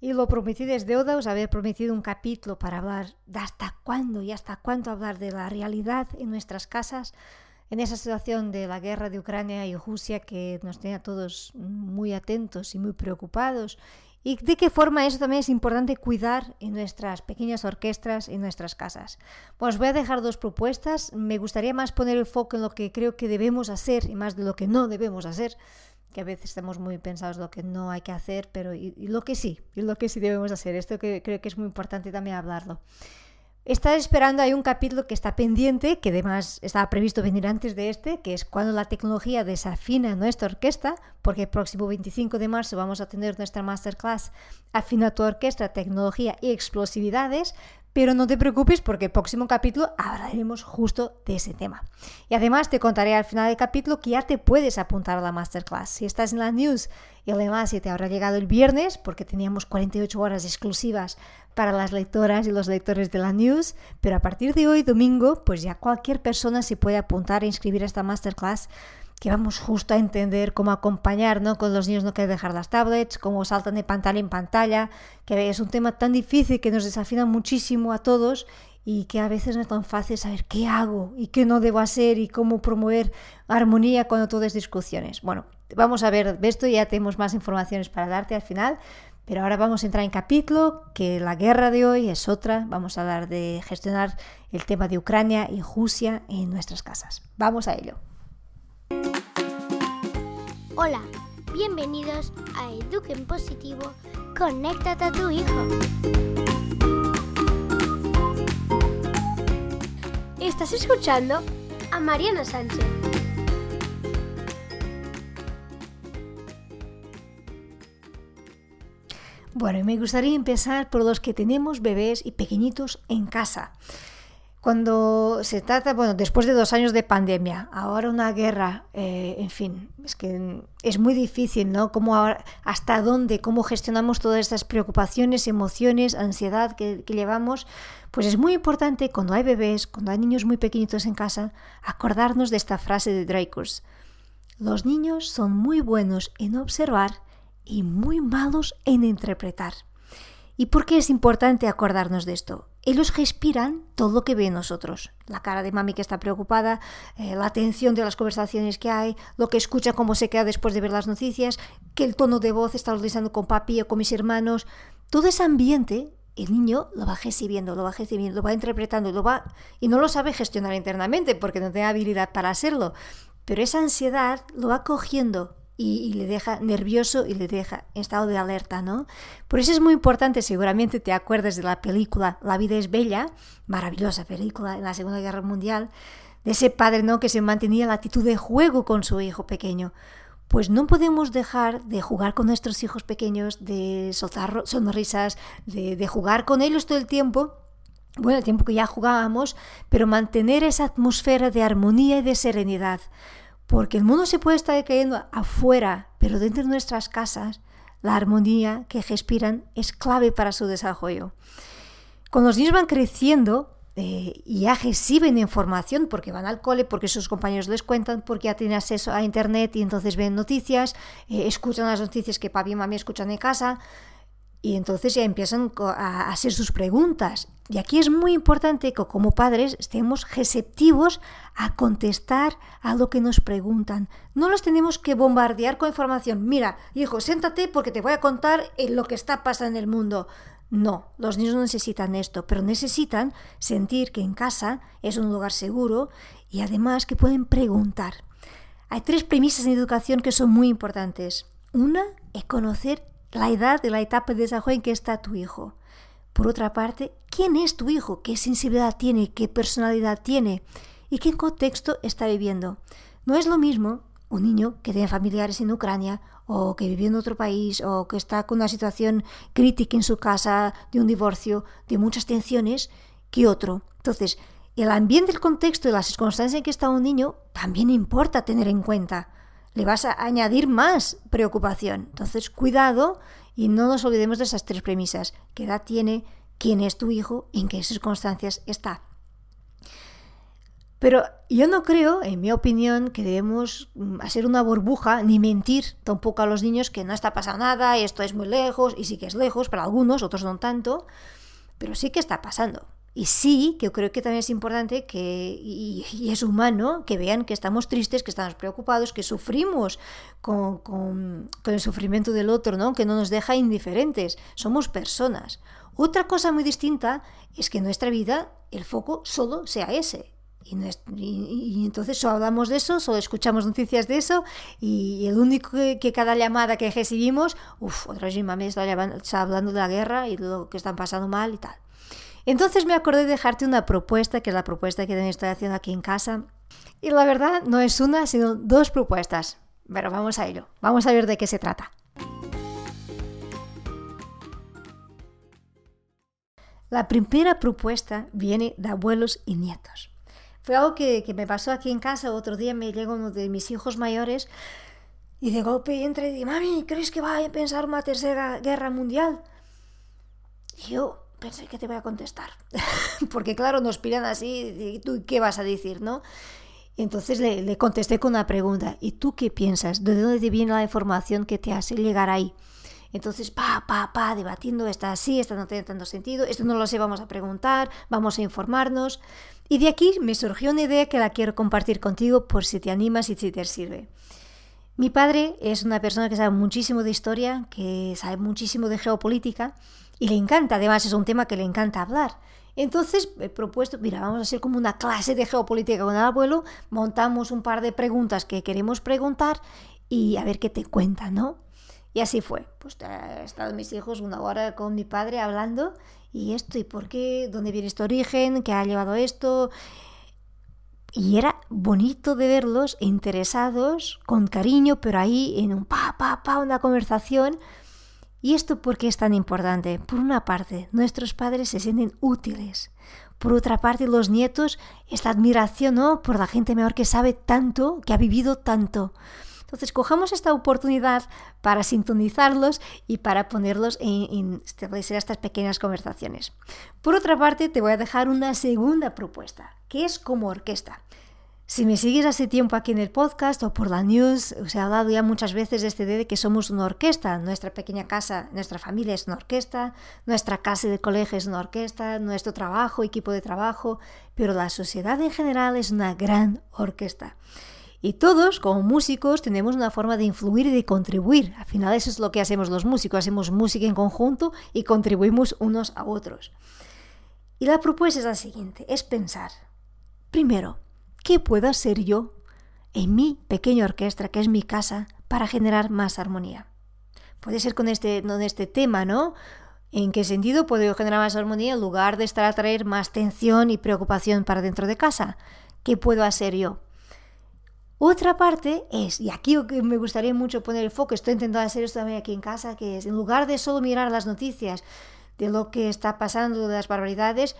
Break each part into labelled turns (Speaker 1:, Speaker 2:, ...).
Speaker 1: Y lo prometido es deuda, os había prometido un capítulo para hablar de hasta cuándo y hasta cuánto hablar de la realidad en nuestras casas, en esa situación de la guerra de Ucrania y Rusia que nos tiene a todos muy atentos y muy preocupados. Y de qué forma eso también es importante cuidar en nuestras pequeñas orquestas, en nuestras casas. Bueno, os voy a dejar dos propuestas. Me gustaría más poner el foco en lo que creo que debemos hacer y más de lo que no debemos hacer que a veces estamos muy pensados lo que no hay que hacer, pero y, lo que sí, y lo que sí debemos hacer. Esto que creo que es muy importante también hablarlo. Estás esperando, hay un capítulo que está pendiente, que además estaba previsto venir antes de este, que es cuando la tecnología desafina nuestra orquesta, porque el próximo 25 de marzo vamos a tener nuestra masterclass Afina tu orquesta, tecnología y explosividades, pero no te preocupes porque el próximo capítulo hablaremos justo de ese tema. Y además te contaré al final del capítulo que ya te puedes apuntar a la masterclass. Si estás en la news, el enlace te habrá llegado el viernes porque teníamos 48 horas exclusivas para las lectoras y los lectores de la news, pero a partir de hoy, domingo, pues ya cualquier persona se puede apuntar e inscribir a esta masterclass que vamos justo a entender cómo acompañar, ¿no? Con los niños no quieren dejar las tablets, cómo saltan de pantalla en pantalla, que es un tema tan difícil que nos desafina muchísimo a todos y que a veces no es tan fácil saber qué hago y qué no debo hacer y cómo promover armonía cuando todo es discusiones. Bueno, vamos a ver esto, ya tenemos más informaciones para darte al final, pero ahora vamos a entrar en capítulo, que la guerra de hoy es otra, vamos a hablar de gestionar el tema de Ucrania y Rusia en nuestras casas. Vamos a ello.
Speaker 2: Hola, bienvenidos a Eduquen Positivo, conéctate a tu hijo. Estás escuchando a Mariana Sánchez.
Speaker 1: Bueno, me gustaría empezar por los que tenemos bebés y pequeñitos en casa. Cuando se trata, bueno, después de dos años de pandemia, ahora una guerra, eh, en fin, es que es muy difícil, ¿no? Cómo hasta dónde, cómo gestionamos todas estas preocupaciones, emociones, ansiedad que, que llevamos, pues es muy importante cuando hay bebés, cuando hay niños muy pequeñitos en casa, acordarnos de esta frase de Dreykus. Los niños son muy buenos en observar y muy malos en interpretar. ¿Y por qué es importante acordarnos de esto? Ellos respiran todo lo que ven nosotros. La cara de mami que está preocupada, eh, la atención de las conversaciones que hay, lo que escucha, cómo se queda después de ver las noticias, que el tono de voz está utilizando con papi o con mis hermanos. Todo ese ambiente, el niño lo va recibiendo, lo va recibiendo, lo va interpretando, lo va y no lo sabe gestionar internamente porque no tiene habilidad para hacerlo. Pero esa ansiedad lo va cogiendo y, le deja nervioso y le deja en estado de alerta, ¿no? Por eso es muy importante, seguramente te acuerdas de la película La vida es bella, maravillosa película en la Segunda Guerra Mundial, de ese padre, ¿no? Que se mantenía la actitud de juego con su hijo pequeño. Pues no podemos dejar de jugar con nuestros hijos pequeños, de soltar sonrisas, de, de jugar con ellos todo el tiempo bueno, el tiempo que ya jugábamos, pero mantener esa atmósfera de armonía y de serenidad. Porque el mundo se puede estar cayendo afuera, pero dentro de nuestras casas, la armonía que respiran es clave para su desarrollo. Cuando los niños van creciendo eh, y ya reciben información, porque van al cole, porque sus compañeros les cuentan, porque ya tienen acceso a internet y entonces ven noticias, eh, escuchan las noticias que papi y mami escuchan en casa, y entonces ya empiezan a hacer sus preguntas. Y aquí es muy importante que como padres estemos receptivos a contestar a lo que nos preguntan. No los tenemos que bombardear con información. Mira, hijo, siéntate porque te voy a contar lo que está pasando en el mundo. No, los niños no necesitan esto, pero necesitan sentir que en casa es un lugar seguro y además que pueden preguntar. Hay tres premisas en educación que son muy importantes. Una es conocer la edad de la etapa de desarrollo en que está tu hijo. Por otra parte, ¿quién es tu hijo? ¿Qué sensibilidad tiene? ¿Qué personalidad tiene? ¿Y qué contexto está viviendo? No es lo mismo un niño que tiene familiares en Ucrania o que vive en otro país o que está con una situación crítica en su casa, de un divorcio, de muchas tensiones, que otro. Entonces, el ambiente, el contexto y las circunstancias en que está un niño también importa tener en cuenta le vas a añadir más preocupación. Entonces, cuidado y no nos olvidemos de esas tres premisas. ¿Qué edad tiene? ¿Quién es tu hijo? ¿En qué circunstancias está? Pero yo no creo, en mi opinión, que debemos mm, hacer una burbuja ni mentir tampoco a los niños que no está pasando nada, esto es muy lejos, y sí que es lejos para algunos, otros no tanto, pero sí que está pasando. Y sí, que yo creo que también es importante que, y, es humano, que vean que estamos tristes, que estamos preocupados, que sufrimos con, con, el sufrimiento del otro, ¿no? que no nos deja indiferentes. Somos personas. Otra cosa muy distinta es que en nuestra vida el foco solo sea ese. Y, entonces solo hablamos de eso, solo escuchamos noticias de eso y, el único que, cada llamada que recibimos, uff, otra vez mi mamá está, está hablando de la guerra y de lo que están pasando mal y tal. Entonces me acordé de dejarte una propuesta, que es la propuesta que también estoy haciendo aquí en casa. Y la verdad no es una, sino dos propuestas. Pero vamos a ello, vamos a ver de qué se trata. La primera propuesta viene de abuelos y nietos. Fue algo que, que, me pasó aquí en casa. Otro día me llegó uno de mis hijos mayores y de golpe entra y dice, mami, ¿crees que va a pensar una tercera guerra mundial? Y yo, pensé que te voy a contestar. Porque claro, nos piran así, ¿y tú qué vas a decir, no? Entonces le, le, contesté con una pregunta, ¿y tú qué piensas? ¿De dónde viene la información que te hace llegar ahí? Entonces, pa, pa, pa, debatiendo, está así, esta no tiene tanto sentido, esto no lo sé, vamos a preguntar, vamos a informarnos. Y de aquí me surgió una idea que la quiero compartir contigo por si te animas y si te sirve. Mi padre es una persona que sabe muchísimo de historia, que sabe muchísimo de geopolítica, y le encanta, además es un tema que le encanta hablar. Entonces he propuesto, mira, vamos a hacer como una clase de geopolítica con el abuelo, montamos un par de preguntas que queremos preguntar y a ver qué te cuentan, ¿no? Y así fue. Pues han estado mis hijos una hora con mi padre hablando y esto, y por qué, dónde viene este origen, qué ha llevado esto. Y era bonito de verlos interesados, con cariño, pero ahí en un pa, pa, pa, una conversación ¿Y esto por qué es tan importante? Por una parte, nuestros padres se sienten útiles. Por otra parte, los nietos, esta admiración ¿no? por la gente mejor que sabe tanto, que ha vivido tanto. Entonces, cojamos esta oportunidad para sintonizarlos y para ponerlos en, en estas pequeñas conversaciones. Por otra parte, te voy a dejar una segunda propuesta, que es como orquesta. Si me sigues hace tiempo aquí en el podcast o por la news, os he hablado ya muchas veces de este de que somos una orquesta. Nuestra pequeña casa, nuestra familia es una orquesta, nuestra casa de colegio es una orquesta, nuestro trabajo, equipo de trabajo, pero la sociedad en general es una gran orquesta. Y todos, como músicos, tenemos una forma de influir y de contribuir. Al final eso es lo que hacemos los músicos, hacemos música en conjunto y contribuimos unos a otros. Y la propuesta es la siguiente, es pensar, primero, ¿Qué puedo hacer yo en mi pequeña orquesta, que es mi casa, para generar más armonía? Puede ser con este, con este tema, ¿no? ¿En qué sentido puedo generar más armonía en lugar de estar a traer más tensión y preocupación para dentro de casa? ¿Qué puedo hacer yo? Otra parte es, y aquí me gustaría mucho poner el foco, estoy intentando hacer esto también aquí en casa, que es, en lugar de solo mirar las noticias de lo que está pasando, de las barbaridades,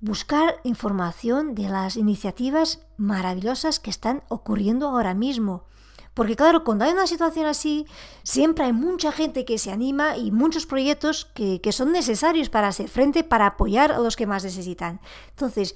Speaker 1: buscar información de las iniciativas maravillosas que están ocurriendo ahora mismo. Porque claro, cuando hay una situación así, siempre hay mucha gente que se anima y muchos proyectos que, que son necesarios para hacer frente, para apoyar a los que más necesitan. Entonces,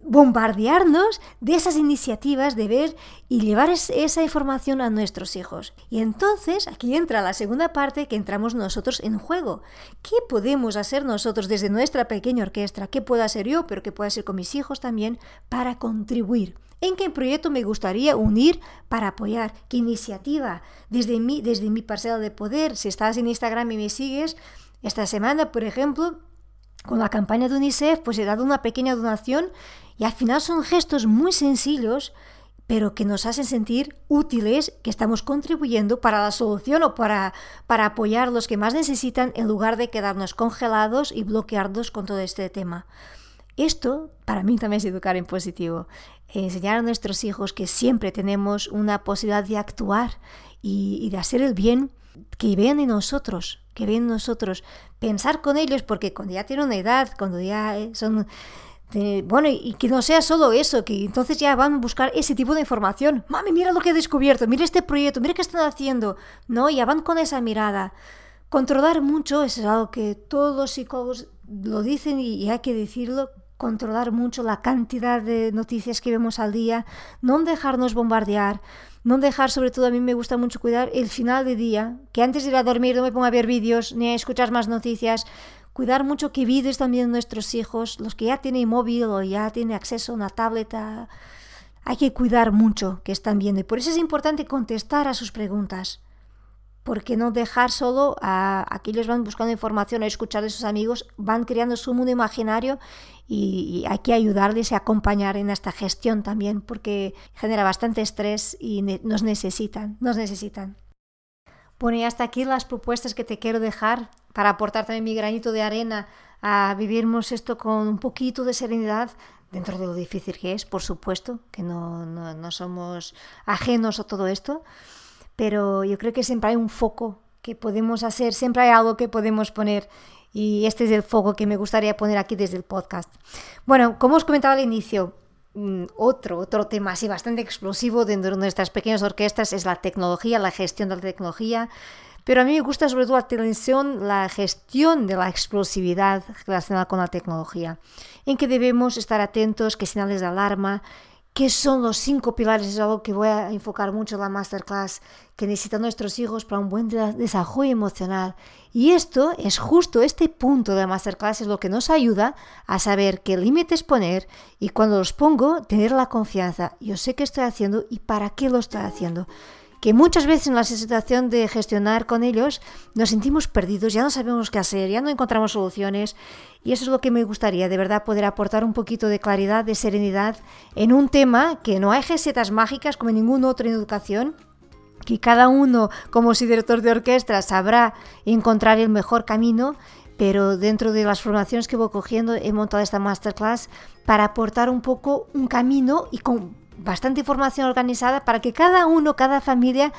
Speaker 1: bombardearnos de esas iniciativas de ver y llevar esa información a nuestros hijos. Y entonces aquí entra la segunda parte que entramos nosotros en juego. ¿Qué podemos hacer nosotros desde nuestra pequeña orquesta? ¿Qué puedo hacer yo, pero qué puedo hacer con mis hijos también para contribuir? ¿En qué proyecto me gustaría unir para apoyar? ¿Qué iniciativa? Desde mi, desde mi parcela de poder, si estás en Instagram y me sigues, esta semana, por ejemplo, con la campaña de UNICEF, pues he dado una pequeña donación y al final son gestos muy sencillos, pero que nos hacen sentir útiles, que estamos contribuyendo para la solución o para, para apoyar a los que más necesitan en lugar de quedarnos congelados y bloqueados con todo este tema. Esto para mí también es educar en positivo, enseñar a nuestros hijos que siempre tenemos una posibilidad de actuar y, y de hacer el bien que vean en nosotros, que vean en nosotros, pensar con ellos, porque cuando ya tienen una edad, cuando ya eh, son... bueno, y que no sea solo eso, que entonces ya van a buscar ese tipo de información. Mami, mira lo que he descubierto, mira este proyecto, mira qué están haciendo. No, ya van con esa mirada. Controlar mucho es algo que todos los psicólogos lo dicen y hay que decirlo. controlar mucho la cantidad de noticias que vemos al día, no dejarnos bombardear, no dejar, sobre todo a mí me gusta mucho cuidar el final de día, que antes de ir a dormir no me ponga a ver vídeos ni a escuchar más noticias, cuidar mucho que vídeos también nuestros hijos, los que ya tienen móvil o ya tienen acceso a una tableta, hay que cuidar mucho que están viendo. Y por eso es importante contestar a sus preguntas porque no dejar solo a aquellos van buscando información, a escuchar de sus amigos, van creando su mundo imaginario y, hay que ayudarles y acompañar en esta gestión también, porque genera bastante estrés y nos necesitan, nos necesitan. Bueno, y hasta aquí las propuestas que te quiero dejar para aportar también mi granito de arena a vivirmos esto con un poquito de serenidad, dentro de lo difícil que es, por supuesto, que no, no, no somos ajenos a todo esto pero yo creo que siempre hay un foco que podemos hacer, siempre hay algo que podemos poner y este es el foco que me gustaría poner aquí desde el podcast. Bueno, como os comentaba al inicio, mm, otro, otro tema así bastante explosivo dentro de nuestras pequeñas orquestas es la tecnología, la gestión de la tecnología. Pero a mí me gusta sobre todo la atención, la gestión de la explosividad relacionada con la tecnología, en que debemos estar atentos, qué señales de alarma, ¿Qué son los cinco pilares? Es algo que voy a enfocar mucho en la masterclass que necesitan nuestros hijos para un buen desarrollo emocional. Y esto es justo este punto de la masterclass es lo que nos ayuda a saber qué límites poner y cuando los pongo tener la confianza. Yo sé qué estoy haciendo y para qué lo estoy haciendo que muchas veces en la situación de gestionar con ellos nos sentimos perdidos, ya no sabemos qué hacer, ya no encontramos soluciones. Y eso es lo que me gustaría, de verdad, poder aportar un poquito de claridad, de serenidad en un tema que no hay recetas mágicas como en ningún otro en educación, que cada uno como si director de orquesta sabrá encontrar el mejor camino pero dentro de las formaciones que voy cogiendo he montado esta masterclass para aportar un poco un camino y con bastante información organizada para que cada uno, cada familia,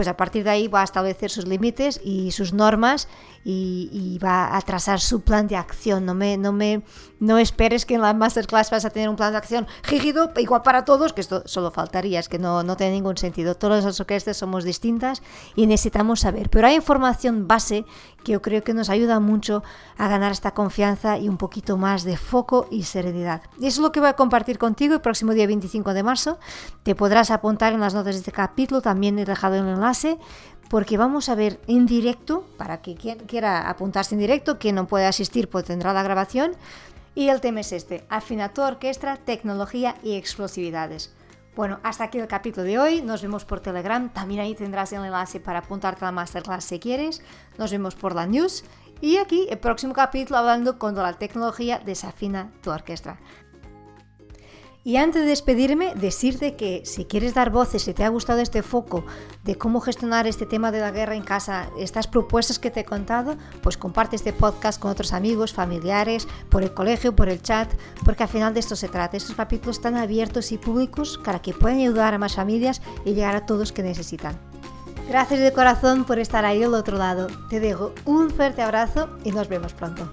Speaker 1: pues a partir de ahí va a establecer sus límites y sus normas y, va a trazar su plan de acción. No me, no me no esperes que en la masterclass vas a tener un plan de acción rígido, igual para todos, que esto solo faltaría, es que no, no tiene ningún sentido. Todas las orquestas somos distintas y necesitamos saber. Pero hay información base que yo creo que nos ayuda mucho a ganar esta confianza y un poquito más de foco y serenidad. Y eso es lo que voy a compartir contigo el próximo día 25 de marzo. Te podrás apuntar en las notas de este capítulo, también he dejado el enlace porque vamos a ver en directo, para que quien quiera apuntarse en directo, quien no puede asistir pues tendrá la grabación. Y el tema es este, afina tu orquesta, tecnología y explosividades. Bueno, hasta aquí el capítulo de hoy. Nos vemos por Telegram. También ahí tendrás el enlace para apuntarte a la masterclass si quieres. Nos vemos por la news. Y aquí el próximo capítulo hablando cuando la tecnología desafina tu orquesta. Y antes de despedirme, decirte que si quieres dar voces, si te ha gustado este foco de cómo gestionar este tema de la guerra en casa, estas propuestas que te he contado, pues comparte este podcast con otros amigos, familiares, por el colegio, por el chat, porque al final de esto se trata. Estos capítulos están abiertos y públicos para que puedan ayudar a más familias y llegar a todos que necesitan. Gracias de corazón por estar ahí al otro lado. Te dejo un fuerte abrazo y nos vemos pronto.